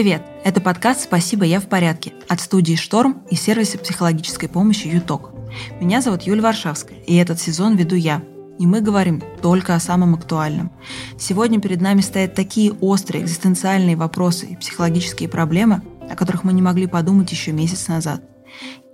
Привет! Это подкаст «Спасибо, я в порядке» от студии «Шторм» и сервиса психологической помощи «Юток». Меня зовут Юлия Варшавская, и этот сезон веду я. И мы говорим только о самом актуальном. Сегодня перед нами стоят такие острые экзистенциальные вопросы и психологические проблемы, о которых мы не могли подумать еще месяц назад.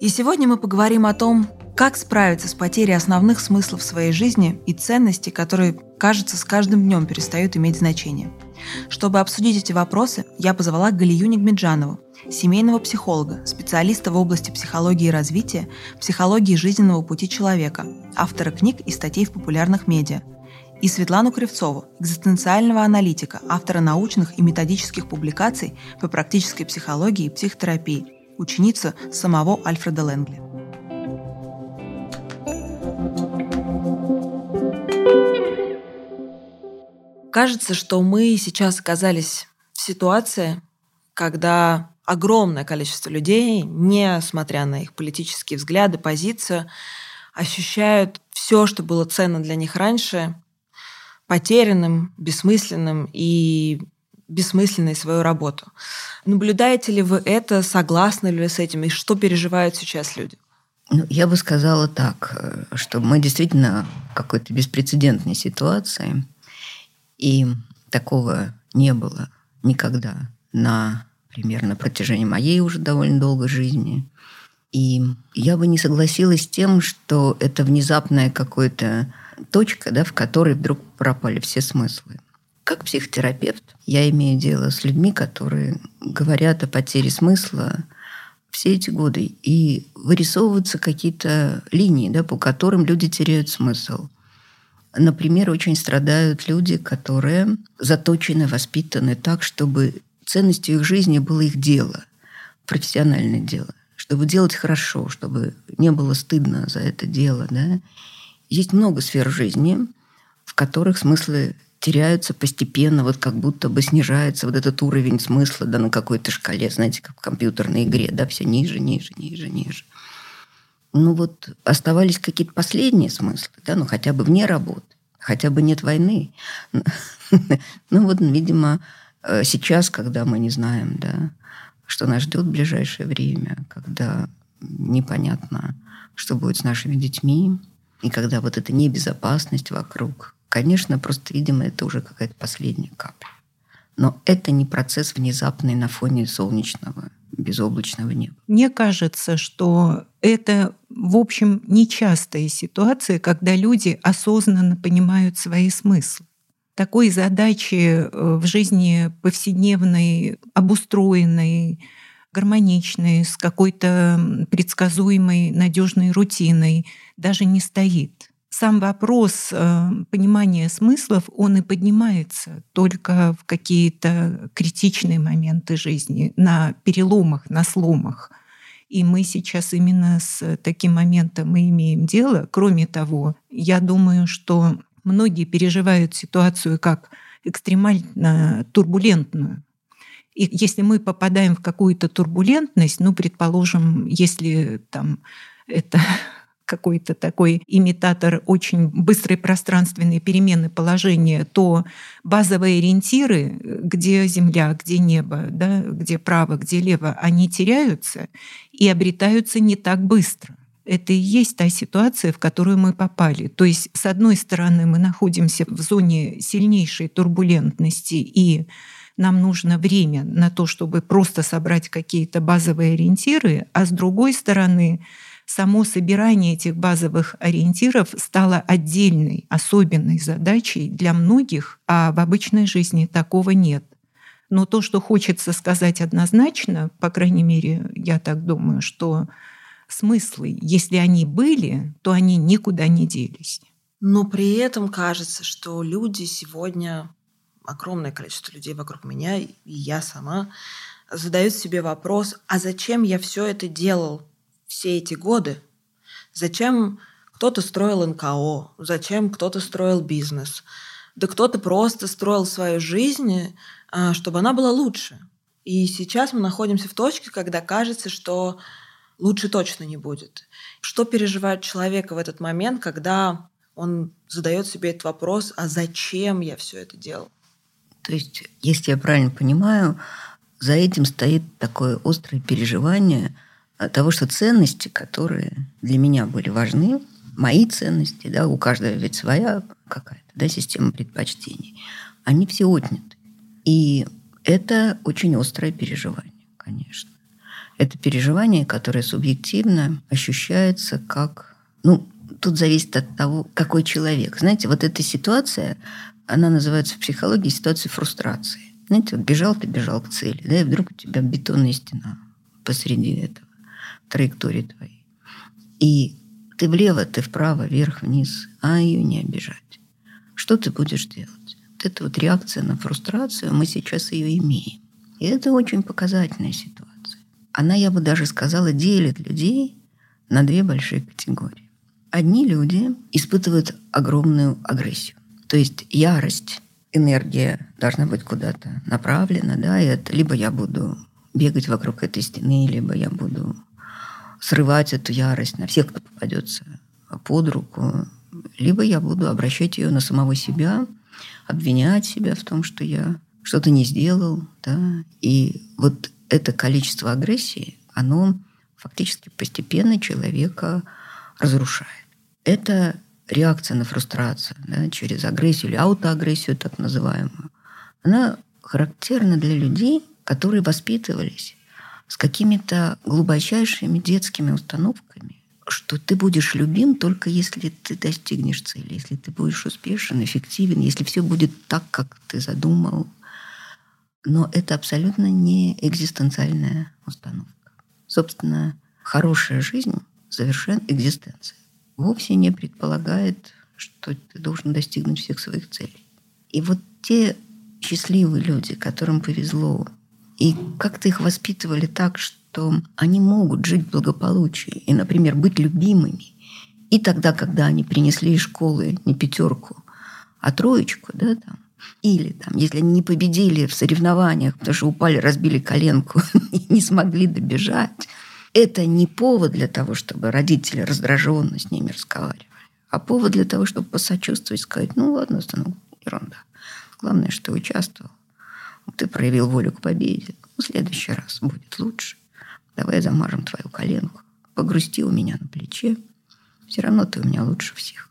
И сегодня мы поговорим о том, как справиться с потерей основных смыслов своей жизни и ценностей, которые, кажется, с каждым днем перестают иметь значение – чтобы обсудить эти вопросы, я позвала Галию Нигмеджанову, семейного психолога, специалиста в области психологии развития, психологии жизненного пути человека, автора книг и статей в популярных медиа, и Светлану Кривцову, экзистенциального аналитика, автора научных и методических публикаций по практической психологии и психотерапии, ученица самого Альфреда Лэнгли. Кажется, что мы сейчас оказались в ситуации, когда огромное количество людей, несмотря на их политические взгляды, позицию, ощущают все, что было ценно для них раньше, потерянным, бессмысленным и бессмысленной свою работу. Наблюдаете ли вы это, согласны ли вы с этим, и что переживают сейчас люди? Ну, я бы сказала так, что мы действительно в какой-то беспрецедентной ситуации – и такого не было никогда на примерно протяжении моей уже довольно долгой жизни. И я бы не согласилась с тем, что это внезапная какая-то точка, да, в которой вдруг пропали все смыслы. Как психотерапевт я имею дело с людьми, которые говорят о потере смысла все эти годы. И вырисовываются какие-то линии, да, по которым люди теряют смысл. Например, очень страдают люди, которые заточены, воспитаны так, чтобы ценностью их жизни было их дело, профессиональное дело, чтобы делать хорошо, чтобы не было стыдно за это дело. Да? Есть много сфер жизни, в которых смыслы теряются постепенно, вот как будто бы снижается вот этот уровень смысла да, на какой-то шкале, знаете, как в компьютерной игре, да, все ниже, ниже, ниже, ниже ну вот оставались какие-то последние смыслы, да, ну хотя бы вне работы, хотя бы нет войны. Ну вот, видимо, э, сейчас, когда мы не знаем, да, что нас ждет в ближайшее время, когда непонятно, что будет с нашими детьми, и когда вот эта небезопасность вокруг, конечно, просто, видимо, это уже какая-то последняя капля. Но это не процесс внезапный на фоне солнечного безоблачного неба. Мне кажется, что это, в общем, нечастая ситуация, когда люди осознанно понимают свои смыслы. Такой задачи э, в жизни повседневной, обустроенной, гармоничной, с какой-то предсказуемой, надежной рутиной даже не стоит сам вопрос э, понимания смыслов, он и поднимается только в какие-то критичные моменты жизни, на переломах, на сломах. И мы сейчас именно с таким моментом мы имеем дело. Кроме того, я думаю, что многие переживают ситуацию как экстремально турбулентную. И если мы попадаем в какую-то турбулентность, ну, предположим, если там это какой-то такой имитатор очень быстрой пространственной перемены положения, то базовые ориентиры, где Земля, где небо, да, где право, где лево, они теряются и обретаются не так быстро. Это и есть та ситуация, в которую мы попали. То есть, с одной стороны, мы находимся в зоне сильнейшей турбулентности и нам нужно время на то, чтобы просто собрать какие-то базовые ориентиры, а с другой стороны, само собирание этих базовых ориентиров стало отдельной, особенной задачей для многих, а в обычной жизни такого нет. Но то, что хочется сказать однозначно, по крайней мере, я так думаю, что смыслы, если они были, то они никуда не делись. Но при этом кажется, что люди сегодня, огромное количество людей вокруг меня, и я сама, задают себе вопрос, а зачем я все это делал все эти годы? Зачем кто-то строил НКО? Зачем кто-то строил бизнес? Да кто-то просто строил свою жизнь, а, чтобы она была лучше. И сейчас мы находимся в точке, когда кажется, что лучше точно не будет. Что переживает человек в этот момент, когда он задает себе этот вопрос, а зачем я все это делал? То есть, если я правильно понимаю, за этим стоит такое острое переживание того, что ценности, которые для меня были важны, мои ценности, да, у каждого ведь своя какая-то да, система предпочтений, они все отняты. И это очень острое переживание, конечно. Это переживание, которое субъективно ощущается как... Ну, тут зависит от того, какой человек. Знаете, вот эта ситуация, она называется в психологии ситуацией фрустрации. Знаете, вот бежал ты, бежал к цели, да, и вдруг у тебя бетонная стена посреди этого, траектории твоей. И ты влево, ты вправо, вверх, вниз, а ее не обижать. Что ты будешь делать? Вот эта вот реакция на фрустрацию, мы сейчас ее имеем. И это очень показательная ситуация. Она, я бы даже сказала, делит людей на две большие категории. Одни люди испытывают огромную агрессию. То есть ярость, энергия должна быть куда-то направлена, да, и это либо я буду бегать вокруг этой стены, либо я буду срывать эту ярость на всех, кто попадется под руку, либо я буду обращать ее на самого себя, обвинять себя в том, что я что-то не сделал, да, и вот это количество агрессии, оно фактически постепенно человека разрушает. Это реакция на фрустрацию да, через агрессию или аутоагрессию так называемую. Она характерна для людей, которые воспитывались с какими-то глубочайшими детскими установками, что ты будешь любим только если ты достигнешь цели, если ты будешь успешен, эффективен, если все будет так, как ты задумал. Но это абсолютно не экзистенциальная установка. Собственно, хорошая жизнь совершенно экзистенция. Вовсе не предполагает, что ты должен достигнуть всех своих целей. И вот те счастливые люди, которым повезло и как-то их воспитывали так, что они могут жить в благополучии и, например, быть любимыми. И тогда, когда они принесли из школы не пятерку, а троечку, да, там, или там, если они не победили в соревнованиях, потому что упали, разбили коленку и не смогли добежать, это не повод для того, чтобы родители раздраженно с ними разговаривали, а повод для того, чтобы посочувствовать, сказать, ну ладно, стану ерунда. Главное, что участвовал ты проявил волю к победе. В следующий раз будет лучше. Давай замажем твою коленку. Погрусти у меня на плече. Все равно ты у меня лучше всех.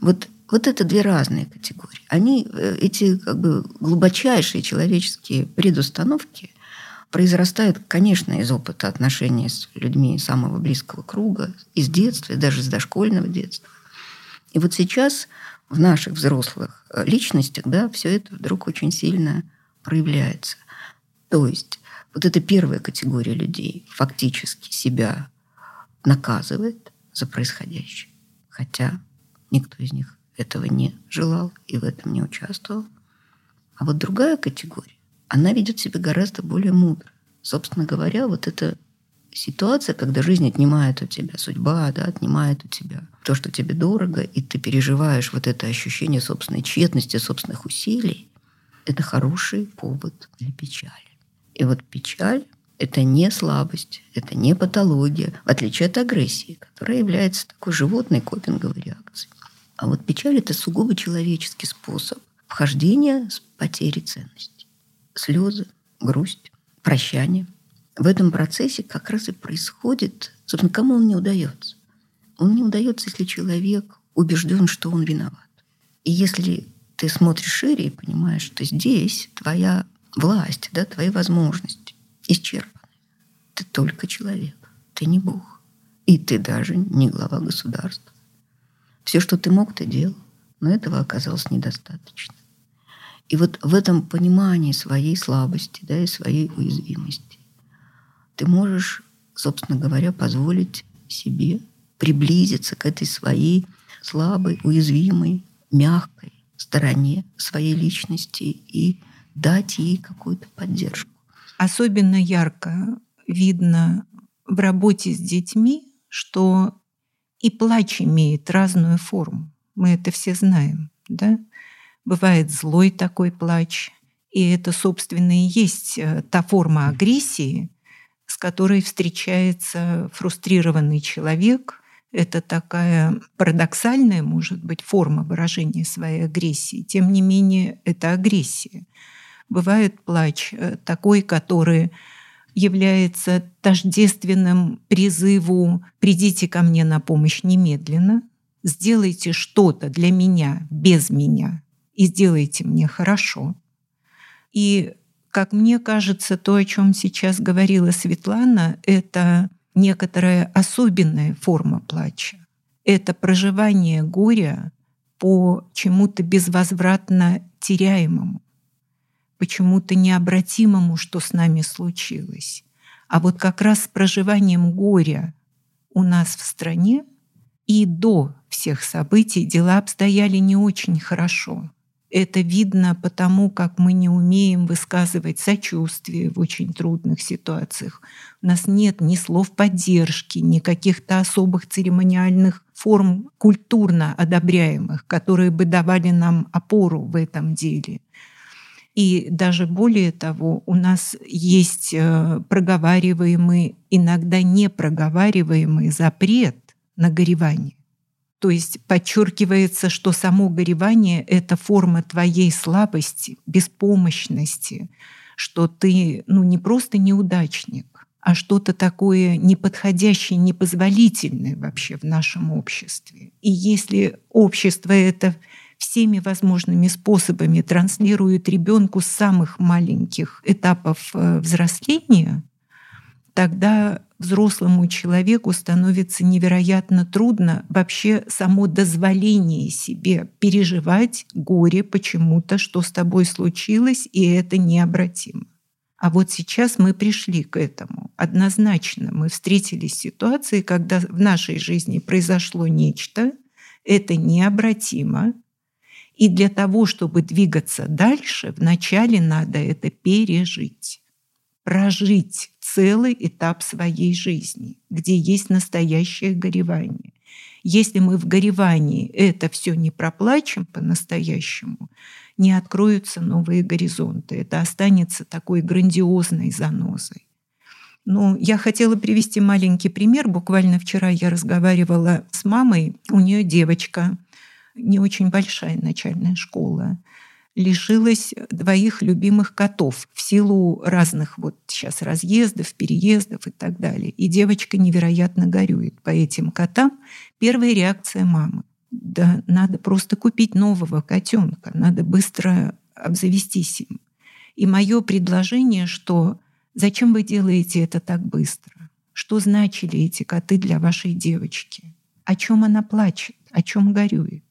Вот, вот это две разные категории. Они, э, эти как бы глубочайшие человеческие предустановки произрастают, конечно, из опыта отношений с людьми самого близкого круга, из детства, даже с дошкольного детства. И вот сейчас в наших взрослых э, личностях да, все это вдруг очень сильно проявляется. То есть вот эта первая категория людей фактически себя наказывает за происходящее, хотя никто из них этого не желал и в этом не участвовал. А вот другая категория, она ведет себя гораздо более мудро. Собственно говоря, вот эта ситуация, когда жизнь отнимает у тебя судьба, да, отнимает у тебя то, что тебе дорого, и ты переживаешь вот это ощущение собственной тщетности, собственных усилий, это хороший повод для печали. И вот печаль – это не слабость, это не патология, в отличие от агрессии, которая является такой животной копинговой реакцией. А вот печаль – это сугубо человеческий способ вхождения с потери ценности. Слезы, грусть, прощание. В этом процессе как раз и происходит, собственно, кому он не удается. Он не удается, если человек убежден, что он виноват. И если ты смотришь шире и понимаешь, что здесь твоя власть, да, твои возможности исчерпаны. Ты только человек, ты не Бог. И ты даже не глава государства. Все, что ты мог, ты делал, но этого оказалось недостаточно. И вот в этом понимании своей слабости да, и своей уязвимости ты можешь, собственно говоря, позволить себе приблизиться к этой своей слабой, уязвимой, мягкой стороне своей личности и дать ей какую-то поддержку. Особенно ярко видно в работе с детьми, что и плач имеет разную форму. Мы это все знаем, да? Бывает злой такой плач, и это, собственно, и есть э, та форма агрессии, с которой встречается фрустрированный человек, это такая парадоксальная, может быть, форма выражения своей агрессии. Тем не менее, это агрессия. Бывает плач э, такой, который является тождественным призыву «придите ко мне на помощь немедленно», «сделайте что-то для меня без меня и сделайте мне хорошо». И, как мне кажется, то, о чем сейчас говорила Светлана, это некоторая особенная форма плача. Это проживание горя по чему-то безвозвратно теряемому почему-то необратимому, что с нами случилось. А вот как раз с проживанием горя у нас в стране и до всех событий дела обстояли не очень хорошо. Это видно потому, как мы не умеем высказывать сочувствие в очень трудных ситуациях. У нас нет ни слов поддержки, ни каких-то особых церемониальных форм культурно одобряемых, которые бы давали нам опору в этом деле. И даже более того, у нас есть э, проговариваемый, иногда непроговариваемый запрет на горевание. То есть подчеркивается, что само горевание — это форма твоей слабости, беспомощности, что ты ну, не просто неудачник, а что-то такое неподходящее, непозволительное вообще в нашем обществе. И если общество это всеми возможными способами транслирует ребенку с самых маленьких этапов э, взросления, тогда взрослому человеку становится невероятно трудно вообще само дозволение себе переживать горе почему-то, что с тобой случилось, и это необратимо. А вот сейчас мы пришли к этому. Однозначно мы встретились с ситуацией, когда в нашей жизни произошло нечто, это необратимо, и для того, чтобы двигаться дальше, вначале надо это пережить, прожить целый этап своей жизни, где есть настоящее горевание. Если мы в горевании это все не проплачем по-настоящему, не откроются новые горизонты. Это останется такой грандиозной занозой. Ну, я хотела привести маленький пример. Буквально вчера я разговаривала с мамой. У нее девочка не очень большая начальная школа, лишилась двоих любимых котов в силу разных вот сейчас разъездов, переездов и так далее. И девочка невероятно горюет по этим котам. Первая реакция мамы. Да надо просто купить нового котенка, надо быстро обзавестись им. И мое предложение, что зачем вы делаете это так быстро? Что значили эти коты для вашей девочки? О чем она плачет? О чем горюет?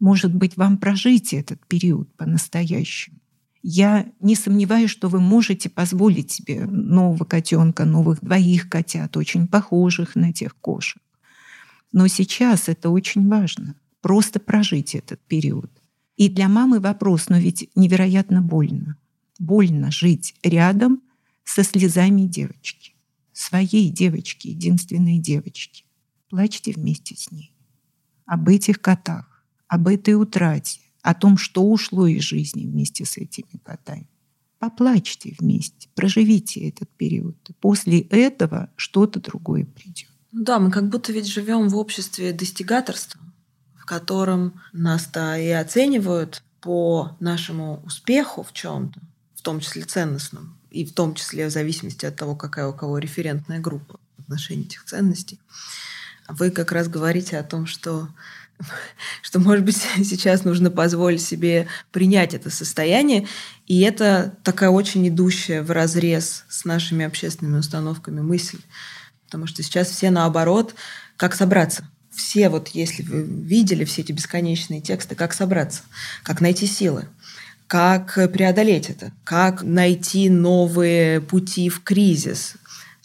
Может быть, вам прожить этот период по-настоящему. Я не сомневаюсь, что вы можете позволить себе нового котенка, новых двоих котят, очень похожих на тех кошек. Но сейчас это очень важно. Просто прожить этот период. И для мамы вопрос, но ведь невероятно больно. Больно жить рядом со слезами девочки. Своей девочки, единственной девочки. Плачьте вместе с ней. Об этих котах об этой утрате, о том, что ушло из жизни вместе с этими котами. Поплачьте вместе, проживите этот период. После этого что-то другое придет. Ну да, мы как будто ведь живем в обществе достигаторства, в котором нас-то и оценивают по нашему успеху в чем-то, в том числе ценностном, и в том числе в зависимости от того, какая у кого референтная группа в отношении этих ценностей. Вы как раз говорите о том, что что, может быть, сейчас нужно позволить себе принять это состояние. И это такая очень идущая в разрез с нашими общественными установками мысль. Потому что сейчас все наоборот, как собраться. Все вот, если вы видели все эти бесконечные тексты, как собраться, как найти силы, как преодолеть это, как найти новые пути в кризис,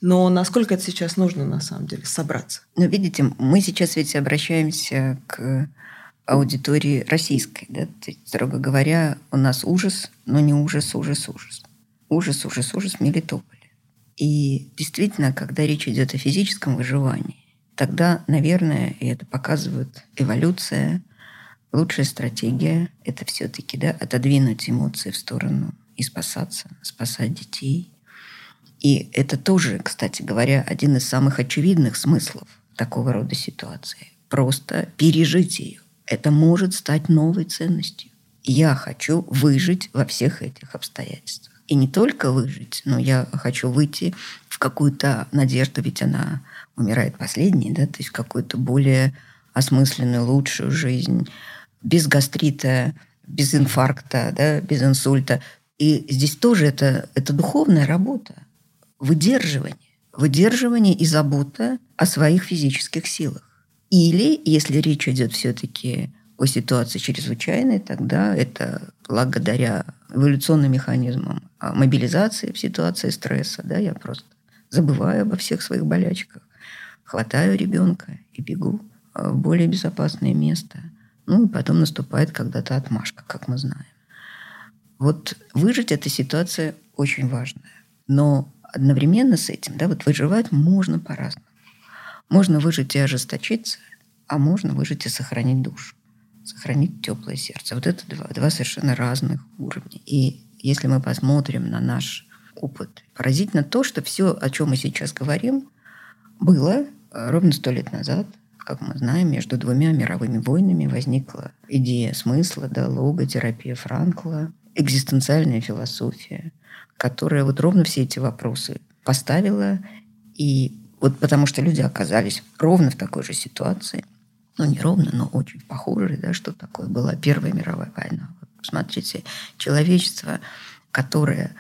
но насколько это сейчас нужно, на самом деле, собраться? Ну, видите, мы сейчас ведь обращаемся к аудитории российской. Да? строго говоря, у нас ужас, но не ужас, ужас, ужас. Ужас, ужас, ужас Мелитополе. И действительно, когда речь идет о физическом выживании, тогда, наверное, и это показывает эволюция, лучшая стратегия – это все-таки да, отодвинуть эмоции в сторону и спасаться, спасать детей, и это тоже, кстати говоря, один из самых очевидных смыслов такого рода ситуации. Просто пережить ее. Это может стать новой ценностью. я хочу выжить во всех этих обстоятельствах. И не только выжить, но я хочу выйти в какую-то надежду, ведь она умирает последней, да, то есть какую-то более осмысленную, лучшую жизнь, без гастрита, без инфаркта, да, без инсульта. И здесь тоже это, это духовная работа, выдерживание. Выдерживание и забота о своих физических силах. Или, если речь идет все-таки о ситуации чрезвычайной, тогда это благодаря эволюционным механизмам мобилизации в ситуации стресса. Да, я просто забываю обо всех своих болячках, хватаю ребенка и бегу в более безопасное место. Ну и потом наступает когда-то отмашка, как мы знаем. Вот выжить эта ситуация очень важная. Но одновременно с этим, да, вот выживать можно по-разному. Можно выжить и ожесточиться, а можно выжить и сохранить душу, сохранить теплое сердце. Вот это два, два совершенно разных уровня. И если мы посмотрим на наш опыт, поразительно то, что все, о чем мы сейчас говорим, было э, ровно сто лет назад. Как мы знаем, между двумя мировыми войнами возникла идея смысла, да, логотерапия Франкла, экзистенциальная философия, которая вот ровно все эти вопросы поставила. И вот потому что люди оказались ровно в такой же ситуации, ну не ровно, но очень похожей, да, что такое была Первая мировая война. Вот посмотрите, человечество, которое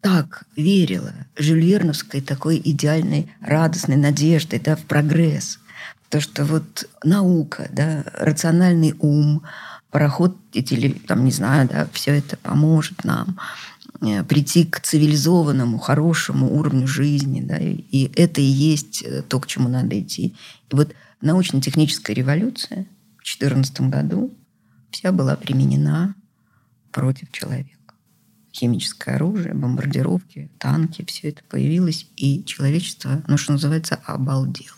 так верило жюльерновской такой идеальной, радостной надеждой да, в прогресс. То, что вот наука, да, рациональный ум, пароход или там, не знаю, да, все это поможет нам э, прийти к цивилизованному, хорошему уровню жизни. Да, и это и есть э, то, к чему надо идти. И вот научно-техническая революция в 2014 году вся была применена против человека. Химическое оружие, бомбардировки, танки, все это появилось, и человечество, ну, что называется, обалдело.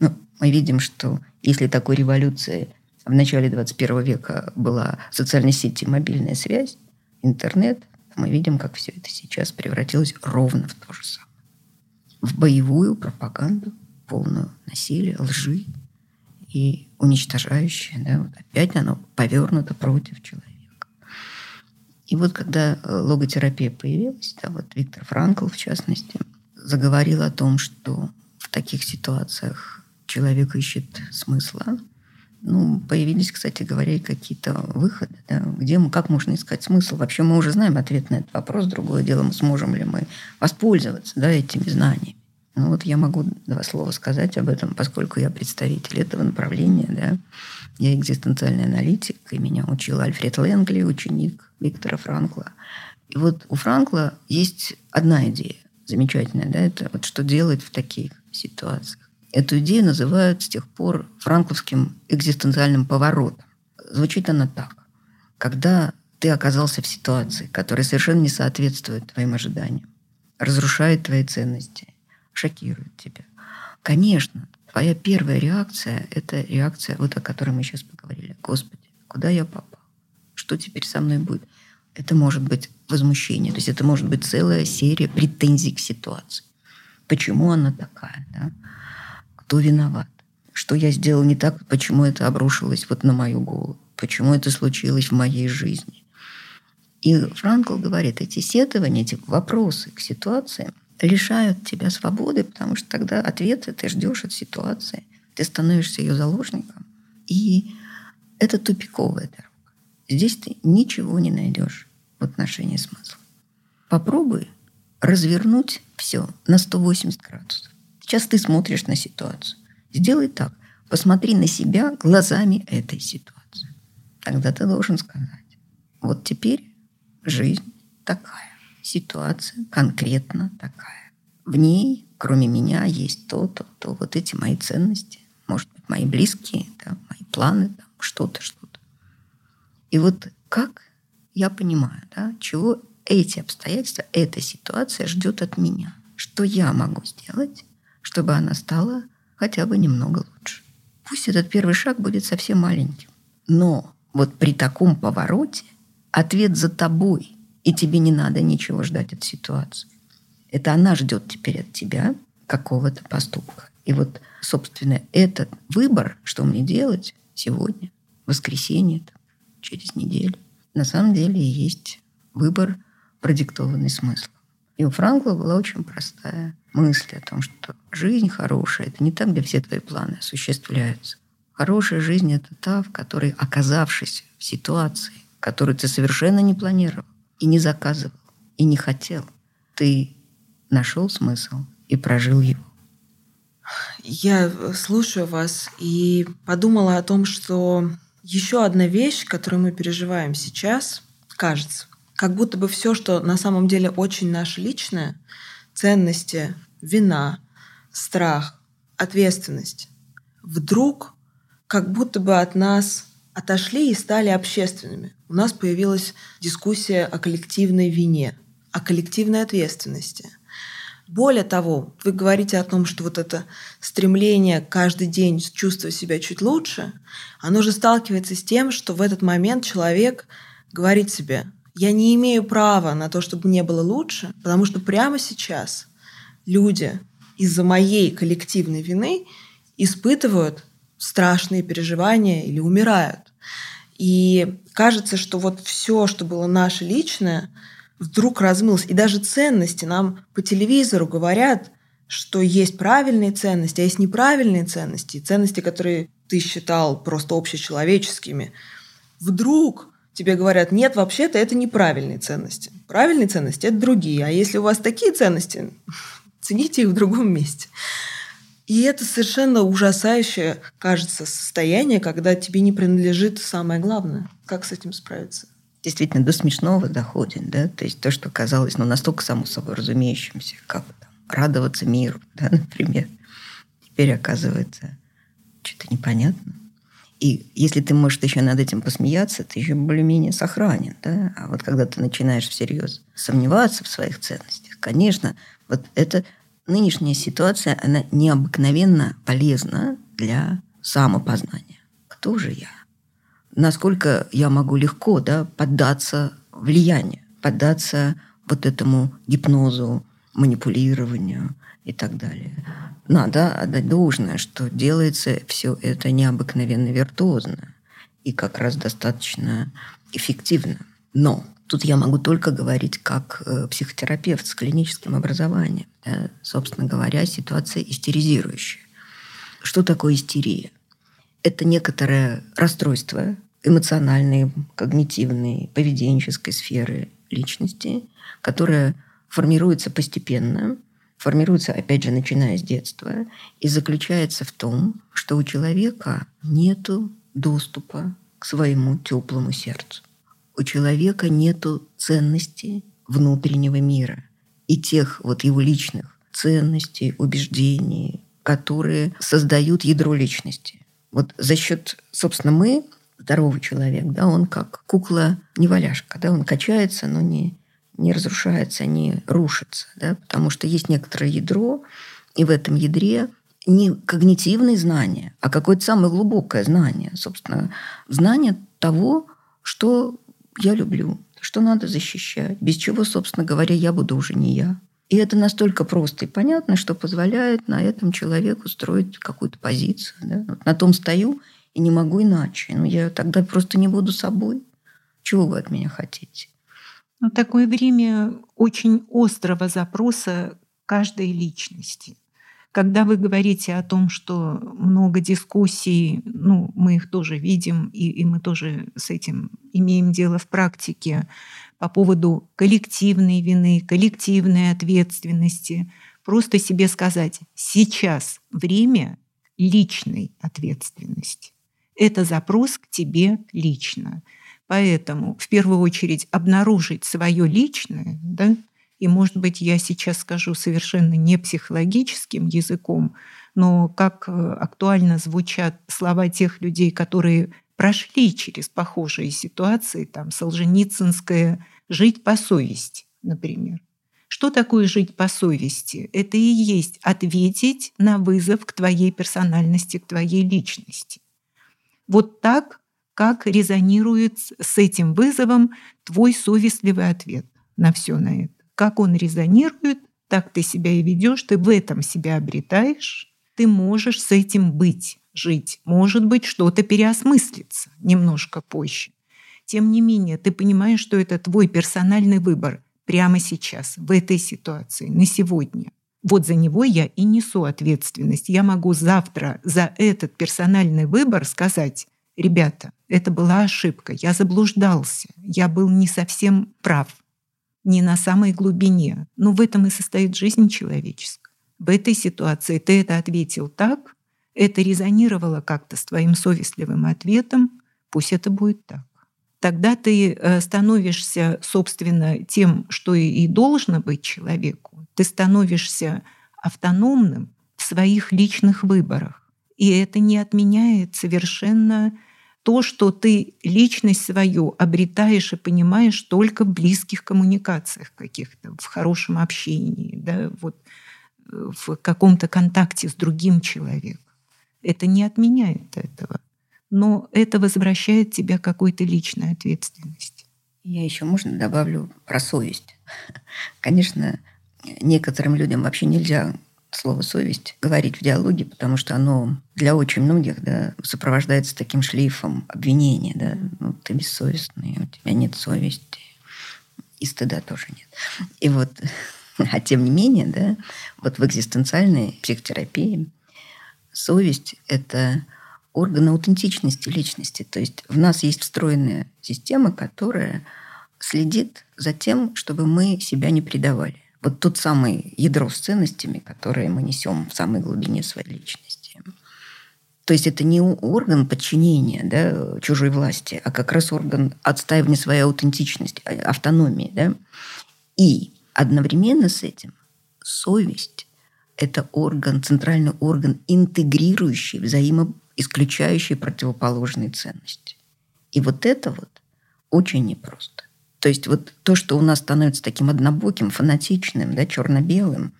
Ну, мы видим, что если такой революции в начале 21 века была социальная сеть и мобильная связь, интернет, мы видим, как все это сейчас превратилось ровно в то же самое. В боевую пропаганду, полную насилия, лжи и уничтожающее. Да, вот опять оно повернуто против человека. И вот когда э, логотерапия появилась, да, вот Виктор Франкл, в частности, заговорил о том, что в таких ситуациях человек ищет смысла, ну, появились, кстати говоря, какие-то выходы, да, где мы, как можно искать смысл. Вообще мы уже знаем ответ на этот вопрос. Другое дело, мы сможем ли мы воспользоваться да, этими знаниями. Ну вот я могу два слова сказать об этом, поскольку я представитель этого направления. Да. Я экзистенциальный аналитик, и меня учил Альфред Лэнгли, ученик Виктора Франкла. И вот у Франкла есть одна идея замечательная, да, это вот что делать в таких ситуациях. Эту идею называют с тех пор франкловским экзистенциальным поворотом. Звучит она так. Когда ты оказался в ситуации, которая совершенно не соответствует твоим ожиданиям, разрушает твои ценности, шокирует тебя. Конечно, твоя первая реакция – это реакция, вот о которой мы сейчас поговорили. Господи, куда я попал? Что теперь со мной будет? Это может быть возмущение, то есть это может быть целая серия претензий к ситуации. Почему она такая? Да? Кто виноват, что я сделал не так, почему это обрушилось вот на мою голову, почему это случилось в моей жизни. И Франкл говорит, эти сетования, эти вопросы к ситуации лишают тебя свободы, потому что тогда ответы ты ждешь от ситуации, ты становишься ее заложником, и это тупиковая дорога. Здесь ты ничего не найдешь в отношении смысла. Попробуй развернуть все на 180 градусов. Сейчас ты смотришь на ситуацию. Сделай так. Посмотри на себя глазами этой ситуации. Тогда ты должен сказать, вот теперь жизнь такая, ситуация конкретно такая. В ней, кроме меня, есть то, то, вот эти мои ценности, может быть, мои близкие, да, мои планы, там, что-то, что-то. И вот как я понимаю, да, чего эти обстоятельства, эта ситуация ждет от меня, что я могу сделать, чтобы она стала хотя бы немного лучше. Пусть этот первый шаг будет совсем маленьким, но вот при таком повороте ответ за тобой, и тебе не надо ничего ждать от ситуации. Это она ждет теперь от тебя какого-то поступка. И вот, собственно, этот выбор, что мне делать сегодня, воскресенье, там, через неделю, на самом деле есть выбор, продиктованный смыслом. И у Франкла была очень простая мысль о том, что жизнь хорошая – это не там, где все твои планы осуществляются. Хорошая жизнь – это та, в которой, оказавшись в ситуации, которую ты совершенно не планировал и не заказывал, и не хотел, ты нашел смысл и прожил его. Я слушаю вас и подумала о том, что еще одна вещь, которую мы переживаем сейчас, кажется, как будто бы все, что на самом деле очень наше личное, ценности, вина, страх, ответственность, вдруг как будто бы от нас отошли и стали общественными. У нас появилась дискуссия о коллективной вине, о коллективной ответственности. Более того, вы говорите о том, что вот это стремление каждый день чувствовать себя чуть лучше, оно же сталкивается с тем, что в этот момент человек говорит себе, я не имею права на то, чтобы мне было лучше, потому что прямо сейчас люди из-за моей коллективной вины испытывают страшные переживания или умирают. И кажется, что вот все, что было наше личное, вдруг размылось. И даже ценности нам по телевизору говорят, что есть правильные ценности, а есть неправильные ценности, ценности, которые ты считал просто общечеловеческими. Вдруг тебе говорят, нет, вообще-то это неправильные ценности. Правильные ценности – это другие. А если у вас такие ценности, цените их в другом месте. И это совершенно ужасающее, кажется, состояние, когда тебе не принадлежит самое главное. Как с этим справиться? Действительно, до смешного доходит, да? То есть то, что казалось ну, настолько само собой разумеющимся, как там, радоваться миру, да, например, теперь оказывается что-то непонятно. И если ты можешь еще над этим посмеяться, ты еще более-менее сохранен. Да? А вот когда ты начинаешь всерьез сомневаться в своих ценностях, конечно, вот эта нынешняя ситуация, она необыкновенно полезна для самопознания. Кто же я? Насколько я могу легко да, поддаться влиянию, поддаться вот этому гипнозу, манипулированию и так далее надо отдать должное, что делается все это необыкновенно виртуозно и как раз достаточно эффективно. Но тут я могу только говорить как э, психотерапевт с клиническим образованием. Да, собственно говоря, ситуация истеризирующая. Что такое истерия? Это некоторое расстройство эмоциональной, когнитивной, поведенческой сферы личности, которое формируется постепенно – формируется, опять же, начиная с детства, и заключается в том, что у человека нет доступа к своему теплому сердцу. У человека нет ценности внутреннего мира и тех вот его личных ценностей, убеждений, которые создают ядро личности. Вот за счет, собственно, мы, здоровый человек, да, он как кукла-неваляшка, да, он качается, но не, не разрушается, не рушится, да, потому что есть некоторое ядро, и в этом ядре не когнитивные знания, а какое-то самое глубокое знание, собственно, знание того, что я люблю, что надо защищать, без чего, собственно говоря, я буду уже не я. И это настолько просто и понятно, что позволяет на этом человеку строить какую-то позицию. Да? Вот на том стою и не могу иначе. Ну, я тогда просто не буду собой. Чего вы от меня хотите? Но такое время очень острого запроса каждой личности. Когда вы говорите о том, что много дискуссий, ну, мы их тоже видим, и, и мы тоже с этим имеем дело в практике по поводу коллективной вины, коллективной ответственности, просто себе сказать, сейчас время личной ответственности. Это запрос к тебе лично. Поэтому в первую очередь обнаружить свое личное, да, и, может быть, я сейчас скажу совершенно не психологическим языком, но как э, актуально звучат слова тех людей, которые прошли через похожие ситуации, там, Солженицынская «жить по совести», например. Что такое жить по совести? Это и есть ответить на вызов к твоей персональности, к твоей личности. Вот так как резонирует с этим вызовом твой совестливый ответ на все на это. Как он резонирует, так ты себя и ведешь, ты в этом себя обретаешь, ты можешь с этим быть, жить. Может быть, что-то переосмыслится немножко позже. Тем не менее, ты понимаешь, что это твой персональный выбор прямо сейчас, в этой ситуации, на сегодня. Вот за него я и несу ответственность. Я могу завтра за этот персональный выбор сказать, ребята, это была ошибка, я заблуждался, я был не совсем прав, не на самой глубине. Но в этом и состоит жизнь человеческая. В этой ситуации ты это ответил так, это резонировало как-то с твоим совестливым ответом, пусть это будет так. Тогда ты э, становишься, собственно, тем, что и должно быть человеку. Ты становишься автономным в своих личных выборах. И это не отменяет совершенно то, что ты личность свою обретаешь и понимаешь только в близких коммуникациях каких-то, в хорошем общении, да, вот, э, в каком-то контакте с другим человеком. Это не отменяет этого. Но это возвращает тебя к какой-то личной ответственности. Я еще, можно, добавлю про совесть. Конечно, некоторым людям вообще нельзя слово «совесть» говорить в диалоге, потому что оно для очень многих да, сопровождается таким шлейфом обвинения. Да? Ну, ты бессовестный, у тебя нет совести. И стыда тоже нет. И вот, а тем не менее, да, вот в экзистенциальной психотерапии совесть – это орган аутентичности личности. То есть в нас есть встроенная система, которая следит за тем, чтобы мы себя не предавали. Вот тот самый ядро с ценностями, которые мы несем в самой глубине своей личности. То есть это не орган подчинения да, чужой власти, а как раз орган отстаивания своей аутентичности, а, автономии. Да? И одновременно с этим совесть это орган, центральный орган, интегрирующий, взаимоисключающий противоположные ценности. И вот это вот очень непросто. То есть вот то, что у нас становится таким однобоким, фанатичным, да, черно-белым,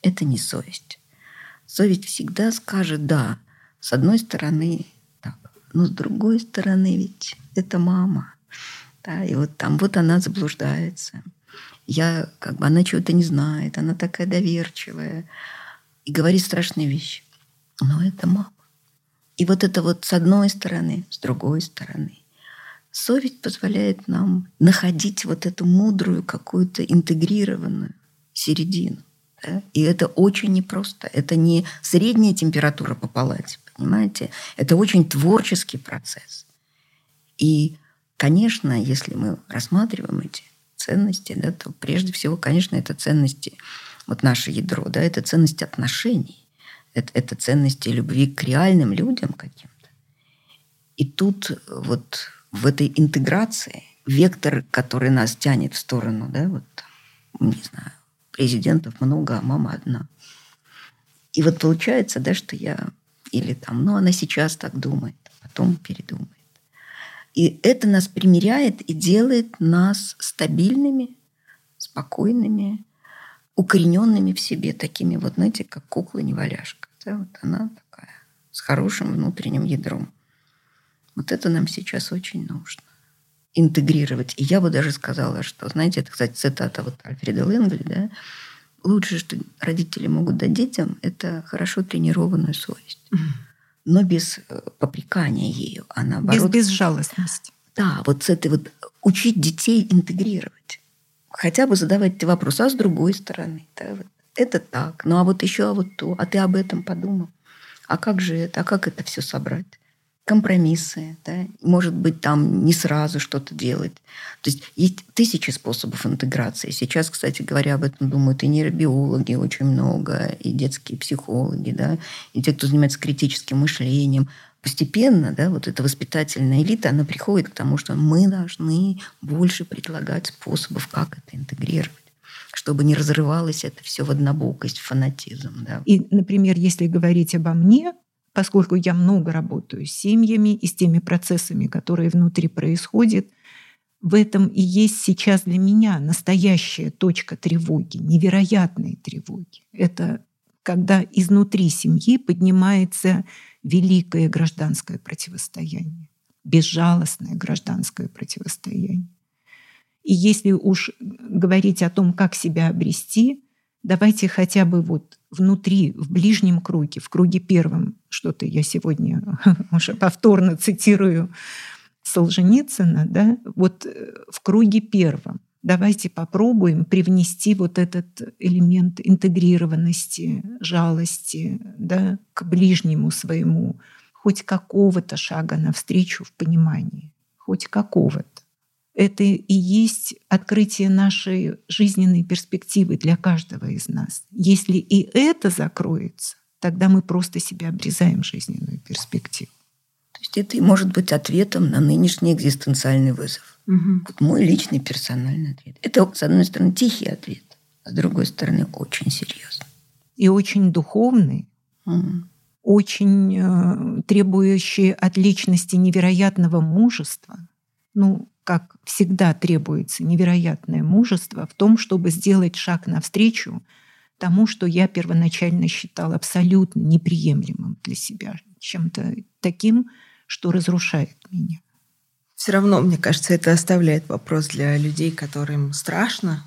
это не совесть. Совесть всегда скажет «да». С одной стороны так, но с другой стороны ведь это мама. Да, и вот там вот она заблуждается. Я, как бы, она чего-то не знает, она такая доверчивая и говорит страшные вещи. Но это мама. И вот это вот с одной стороны, с другой стороны. Совесть позволяет нам находить вот эту мудрую какую-то интегрированную середину. Да? И это очень непросто. Это не средняя температура по палате, понимаете? Это очень творческий процесс. И, конечно, если мы рассматриваем эти ценности, да, то прежде всего, конечно, это ценности вот наше ядро, да, это ценность отношений, это, это ценности любви к реальным людям каким-то. И тут вот в этой интеграции вектор, который нас тянет в сторону, да, вот, не знаю, президентов много, а мама одна. И вот получается, да, что я или там, ну, она сейчас так думает, потом передумает. И это нас примеряет и делает нас стабильными, спокойными, укорененными в себе, такими вот, знаете, как кукла-неваляшка. Да, вот она такая, с хорошим внутренним ядром. Вот это нам сейчас очень нужно интегрировать. И я бы даже сказала, что, знаете, это, кстати, цитата вот Альфреда Ленгли, да, лучшее, что родители могут дать детям, это хорошо тренированную совесть. Но без э, попрекания ею, а наоборот... Без безжалостности. Да, вот с этой вот учить детей интегрировать хотя бы задавать эти вопросы, а с другой стороны, да, вот, это так, ну а вот еще, а вот то, а ты об этом подумал, а как же это, а как это все собрать? Компромиссы, да? может быть, там не сразу что-то делать. То есть есть тысячи способов интеграции. Сейчас, кстати говоря, об этом думают и нейробиологи очень много, и детские психологи, да, и те, кто занимается критическим мышлением постепенно, да, вот эта воспитательная элита, она приходит к тому, что мы должны больше предлагать способов, как это интегрировать чтобы не разрывалось это все в однобокость, в фанатизм. Да. И, например, если говорить обо мне, поскольку я много работаю с семьями и с теми процессами, которые внутри происходят, в этом и есть сейчас для меня настоящая точка тревоги, невероятной тревоги. Это когда изнутри семьи поднимается великое гражданское противостояние, безжалостное гражданское противостояние. И если уж говорить о том, как себя обрести, давайте хотя бы вот внутри, в ближнем круге, в круге первом, что-то я сегодня уже повторно цитирую Солженицына, да, вот э, в круге первом. Давайте попробуем привнести вот этот элемент интегрированности, жалости да, к ближнему своему, хоть какого-то шага навстречу в понимании, хоть какого-то. Это и есть открытие нашей жизненной перспективы для каждого из нас. Если и это закроется, тогда мы просто себе обрезаем жизненную перспективу. То есть это и может быть ответом на нынешний экзистенциальный вызов. Угу. Вот мой личный персональный ответ. Это, с одной стороны, тихий ответ, а с другой стороны, очень серьезный. И очень духовный, угу. очень э, требующий от личности невероятного мужества. Ну, как всегда требуется невероятное мужество в том, чтобы сделать шаг навстречу тому, что я первоначально считал абсолютно неприемлемым для себя, чем-то таким, что разрушает меня. Все равно, мне кажется, это оставляет вопрос для людей, которым страшно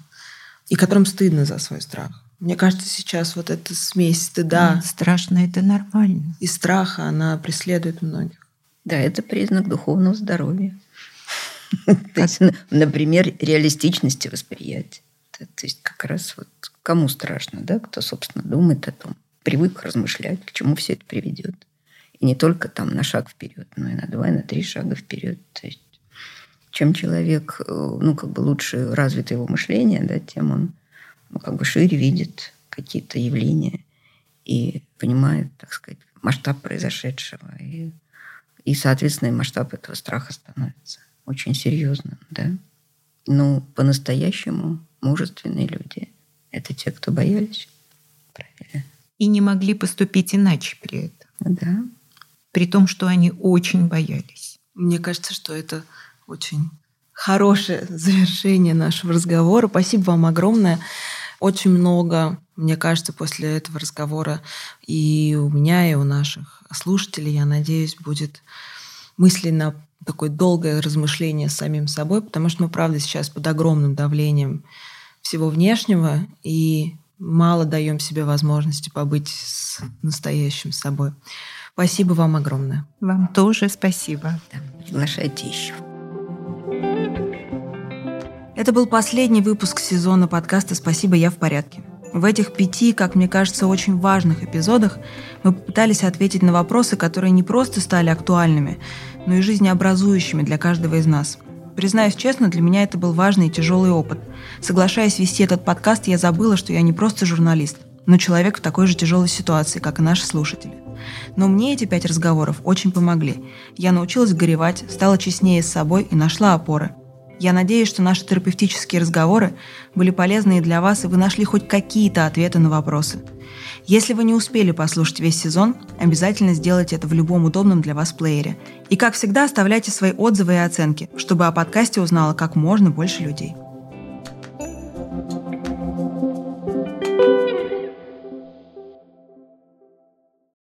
и которым стыдно за свой страх. Мне кажется, сейчас вот эта смесь стыда... Да, страшно — это нормально. И страха, она преследует многих. Да, это признак духовного здоровья. То есть, например, реалистичности восприятия. То есть как раз вот кому страшно, да, кто, собственно, думает о том, привык размышлять, к чему все это приведет. И не только там на шаг вперед, но и на два, и на три шага вперед. То есть чем человек, э, ну, как бы лучше развито его мышление, да, тем он ну, как бы шире видит какие-то явления и понимает, так сказать, масштаб произошедшего. И, и соответственно, масштаб этого страха становится очень серьезным, да. Ну, по-настоящему мужественные люди – это те, кто боялись. Правильно. И не могли поступить иначе при этом. Да при том, что они очень боялись. Мне кажется, что это очень хорошее завершение нашего разговора. Спасибо вам огромное. Очень много, мне кажется, после этого разговора и у меня, и у наших слушателей, я надеюсь, будет мысли на такое долгое размышление с самим собой, потому что мы, правда, сейчас под огромным давлением всего внешнего и мало даем себе возможности побыть с настоящим собой. Спасибо вам огромное. Вам тоже спасибо. Да, приглашайте еще. Это был последний выпуск сезона подкаста «Спасибо, я в порядке». В этих пяти, как мне кажется, очень важных эпизодах мы попытались ответить на вопросы, которые не просто стали актуальными, но и жизнеобразующими для каждого из нас. Признаюсь честно, для меня это был важный и тяжелый опыт. Соглашаясь вести этот подкаст, я забыла, что я не просто журналист, но человек в такой же тяжелой ситуации, как и наши слушатели. Но мне эти пять разговоров очень помогли. Я научилась горевать, стала честнее с собой и нашла опоры. Я надеюсь, что наши терапевтические разговоры были полезны и для вас, и вы нашли хоть какие-то ответы на вопросы. Если вы не успели послушать весь сезон, обязательно сделайте это в любом удобном для вас плеере. И, как всегда, оставляйте свои отзывы и оценки, чтобы о подкасте узнало как можно больше людей.